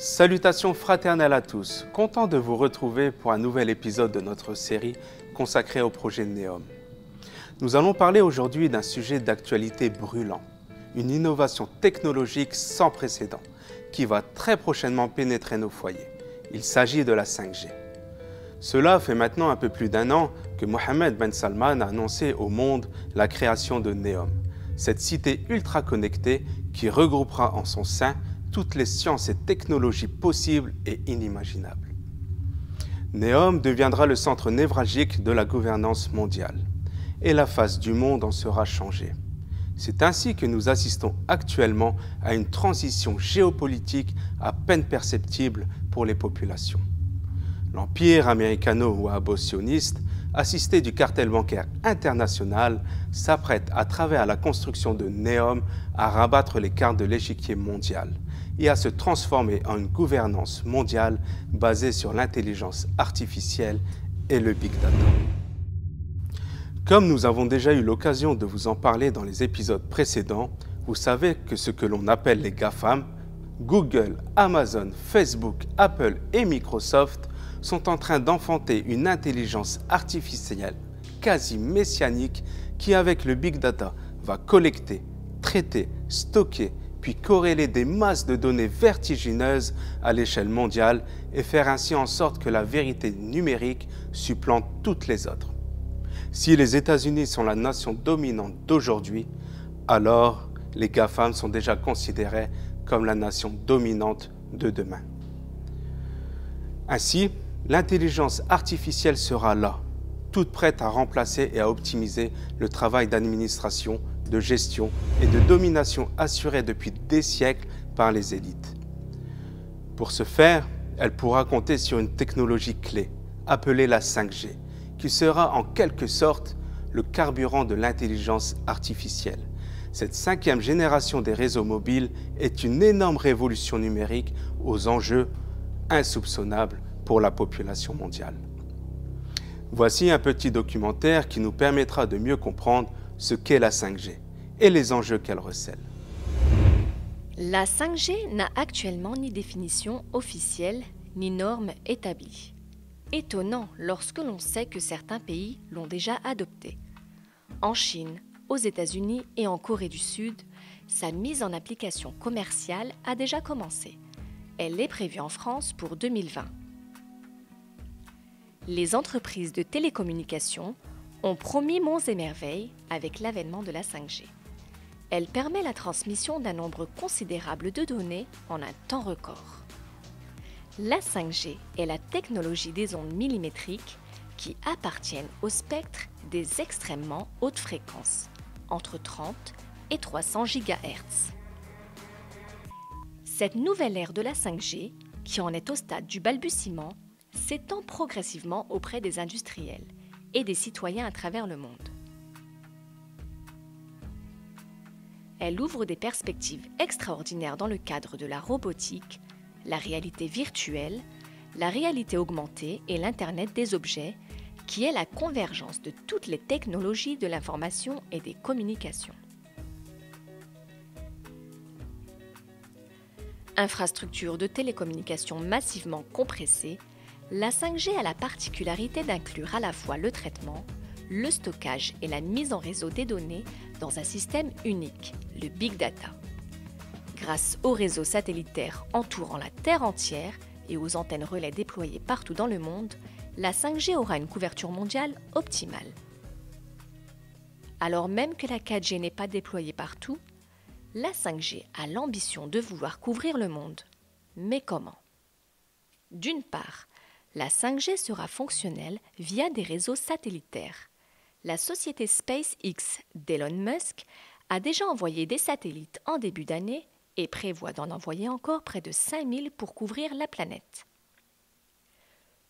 Salutations fraternelles à tous, content de vous retrouver pour un nouvel épisode de notre série consacrée au projet Neom. Nous allons parler aujourd'hui d'un sujet d'actualité brûlant, une innovation technologique sans précédent qui va très prochainement pénétrer nos foyers. Il s'agit de la 5G. Cela fait maintenant un peu plus d'un an que Mohamed Ben Salman a annoncé au monde la création de Neom, cette cité ultra connectée qui regroupera en son sein toutes les sciences et technologies possibles et inimaginables. Neom deviendra le centre névralgique de la gouvernance mondiale et la face du monde en sera changée. C'est ainsi que nous assistons actuellement à une transition géopolitique à peine perceptible pour les populations. L'empire américano-wahhabio-sioniste, assisté du cartel bancaire international, s'apprête à travers la construction de Neom à rabattre les cartes de l'échiquier mondial et à se transformer en une gouvernance mondiale basée sur l'intelligence artificielle et le big data. Comme nous avons déjà eu l'occasion de vous en parler dans les épisodes précédents, vous savez que ce que l'on appelle les GAFAM, Google, Amazon, Facebook, Apple et Microsoft, sont en train d'enfanter une intelligence artificielle quasi messianique qui, avec le big data, va collecter, traiter, stocker, puis corréler des masses de données vertigineuses à l'échelle mondiale et faire ainsi en sorte que la vérité numérique supplante toutes les autres. Si les États-Unis sont la nation dominante d'aujourd'hui, alors les GAFAM sont déjà considérés comme la nation dominante de demain. Ainsi, l'intelligence artificielle sera là, toute prête à remplacer et à optimiser le travail d'administration, de gestion et de domination assuré depuis des siècles par les élites. Pour ce faire, elle pourra compter sur une technologie clé, appelée la 5G, qui sera en quelque sorte le carburant de l'intelligence artificielle. Cette cinquième génération des réseaux mobiles est une énorme révolution numérique aux enjeux insoupçonnables pour la population mondiale. Voici un petit documentaire qui nous permettra de mieux comprendre ce qu'est la 5G et les enjeux qu'elle recèle. La 5G n'a actuellement ni définition officielle ni norme établie. Étonnant lorsque l'on sait que certains pays l'ont déjà adoptée. En Chine, aux États-Unis et en Corée du Sud, sa mise en application commerciale a déjà commencé. Elle est prévue en France pour 2020 les entreprises de télécommunications ont promis monts et merveilles avec l'avènement de la 5G. Elle permet la transmission d'un nombre considérable de données en un temps record. La 5G est la technologie des ondes millimétriques qui appartiennent au spectre des extrêmement hautes fréquences, entre 30 et 300 GHz. Cette nouvelle ère de la 5G, qui en est au stade du balbutiement, s'étend progressivement auprès des industriels et des citoyens à travers le monde. Elle ouvre des perspectives extraordinaires dans le cadre de la robotique, la réalité virtuelle, la réalité augmentée et l'Internet des objets, qui est la convergence de toutes les technologies de l'information et des communications. Infrastructures de télécommunications massivement compressées, la 5G a la particularité d'inclure à la fois le traitement, le stockage et la mise en réseau des données dans un système unique, le Big Data. Grâce aux réseaux satellitaires entourant la Terre entière et aux antennes relais déployées partout dans le monde, la 5G aura une couverture mondiale optimale. Alors même que la 4G n'est pas déployée partout, la 5G a l'ambition de vouloir couvrir le monde. Mais comment? D'une part, la 5G sera fonctionnelle via des réseaux satellitaires. La société SpaceX d'Elon Musk a déjà envoyé des satellites en début d'année et prévoit d'en envoyer encore près de 5000 pour couvrir la planète.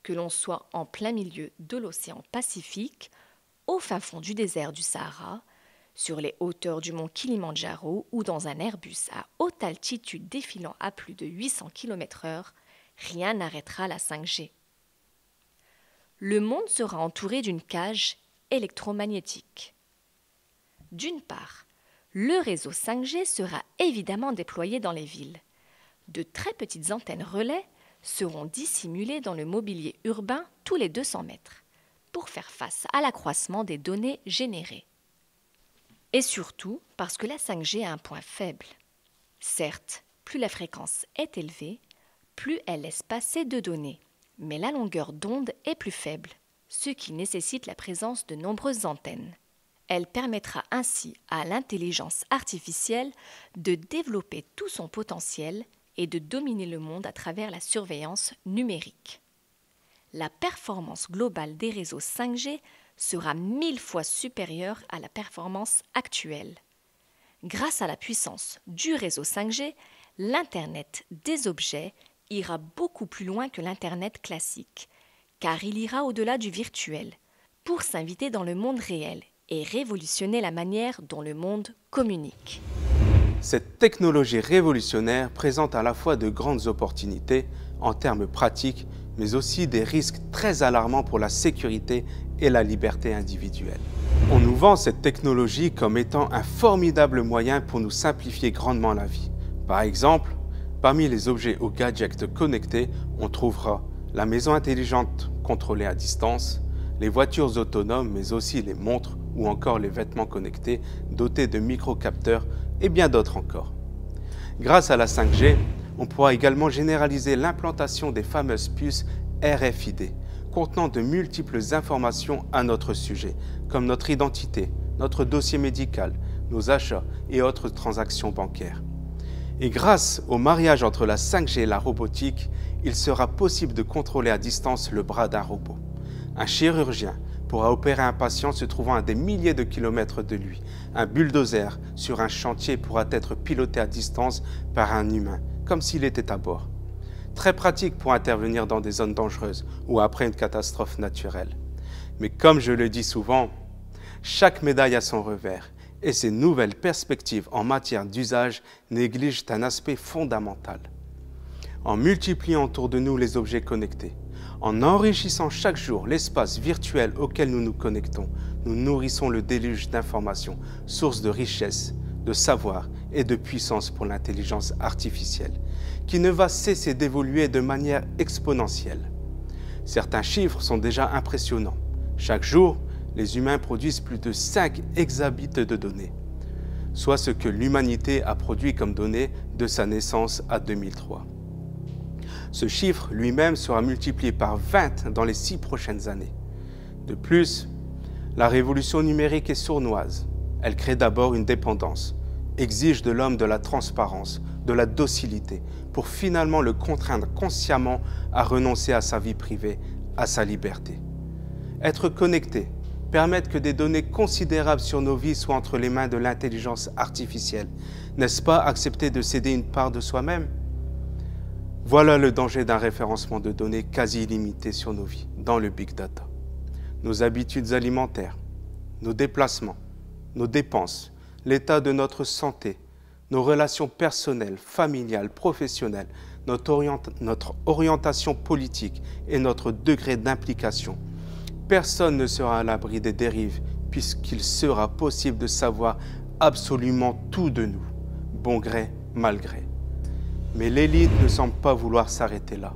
Que l'on soit en plein milieu de l'océan Pacifique, au fin fond du désert du Sahara, sur les hauteurs du mont Kilimandjaro ou dans un Airbus à haute altitude défilant à plus de 800 km/h, rien n'arrêtera la 5G le monde sera entouré d'une cage électromagnétique. D'une part, le réseau 5G sera évidemment déployé dans les villes. De très petites antennes relais seront dissimulées dans le mobilier urbain tous les 200 mètres pour faire face à l'accroissement des données générées. Et surtout parce que la 5G a un point faible. Certes, plus la fréquence est élevée, plus elle laisse passer de données, mais la longueur d'onde est plus faible, ce qui nécessite la présence de nombreuses antennes. Elle permettra ainsi à l'intelligence artificielle de développer tout son potentiel et de dominer le monde à travers la surveillance numérique. La performance globale des réseaux 5G sera mille fois supérieure à la performance actuelle. Grâce à la puissance du réseau 5G, l'Internet des objets ira beaucoup plus loin que l'Internet classique, car il ira au-delà du virtuel, pour s'inviter dans le monde réel et révolutionner la manière dont le monde communique. Cette technologie révolutionnaire présente à la fois de grandes opportunités en termes pratiques, mais aussi des risques très alarmants pour la sécurité et la liberté individuelle. On nous vend cette technologie comme étant un formidable moyen pour nous simplifier grandement la vie. Par exemple, parmi les objets ou gadgets connectés, on trouvera la maison intelligente contrôlée à distance, les voitures autonomes, mais aussi les montres ou encore les vêtements connectés dotés de microcapteurs et bien d'autres encore. Grâce à la 5G, on pourra également généraliser l'implantation des fameuses puces RFID, contenant de multiples informations à notre sujet, comme notre identité, notre dossier médical, nos achats et autres transactions bancaires. Et grâce au mariage entre la 5G et la robotique, il sera possible de contrôler à distance le bras d'un robot. Un chirurgien pourra opérer un patient se trouvant à des milliers de kilomètres de lui. Un bulldozer sur un chantier pourra être piloté à distance par un humain, comme s'il était à bord. Très pratique pour intervenir dans des zones dangereuses ou après une catastrophe naturelle. Mais comme je le dis souvent, chaque médaille a son revers et ces nouvelles perspectives en matière d'usage négligent un aspect fondamental. En multipliant autour de nous les objets connectés, en enrichissant chaque jour l'espace virtuel auquel nous nous connectons, nous nourrissons le déluge d'informations, source de richesse, de savoir et de puissance pour l'intelligence artificielle, qui ne va cesser d'évoluer de manière exponentielle. Certains chiffres sont déjà impressionnants. Chaque jour, les humains produisent plus de 5 exabits de données, soit ce que l'humanité a produit comme données de sa naissance à 2003. Ce chiffre lui-même sera multiplié par 20 dans les six prochaines années. De plus, la révolution numérique est sournoise. Elle crée d'abord une dépendance, exige de l'homme de la transparence, de la docilité, pour finalement le contraindre consciemment à renoncer à sa vie privée, à sa liberté. Être connecté, permettre que des données considérables sur nos vies soient entre les mains de l'intelligence artificielle, n'est-ce pas accepter de céder une part de soi-même? Voilà le danger d'un référencement de données quasi illimité sur nos vies dans le big data. Nos habitudes alimentaires, nos déplacements, nos dépenses, l'état de notre santé, nos relations personnelles, familiales, professionnelles, notre, notre orientation politique et notre degré d'implication. Personne ne sera à l'abri des dérives puisqu'il sera possible de savoir absolument tout de nous, bon gré, mal gré. Mais l'élite ne semble pas vouloir s'arrêter là.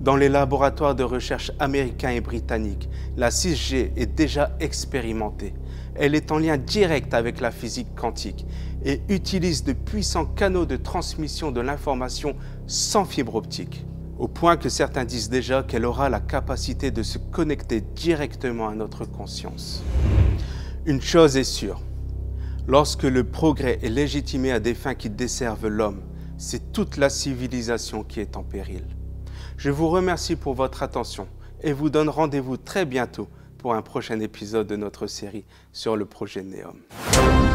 Dans les laboratoires de recherche américains et britanniques, la 6G est déjà expérimentée. Elle est en lien direct avec la physique quantique et utilise de puissants canaux de transmission de l'information sans fibre optique, au point que certains disent déjà qu'elle aura la capacité de se connecter directement à notre conscience. Une chose est sûre, lorsque le progrès est légitimé à des fins qui desservent l'homme, c'est toute la civilisation qui est en péril. Je vous remercie pour votre attention et vous donne rendez-vous très bientôt pour un prochain épisode de notre série sur le projet Neom.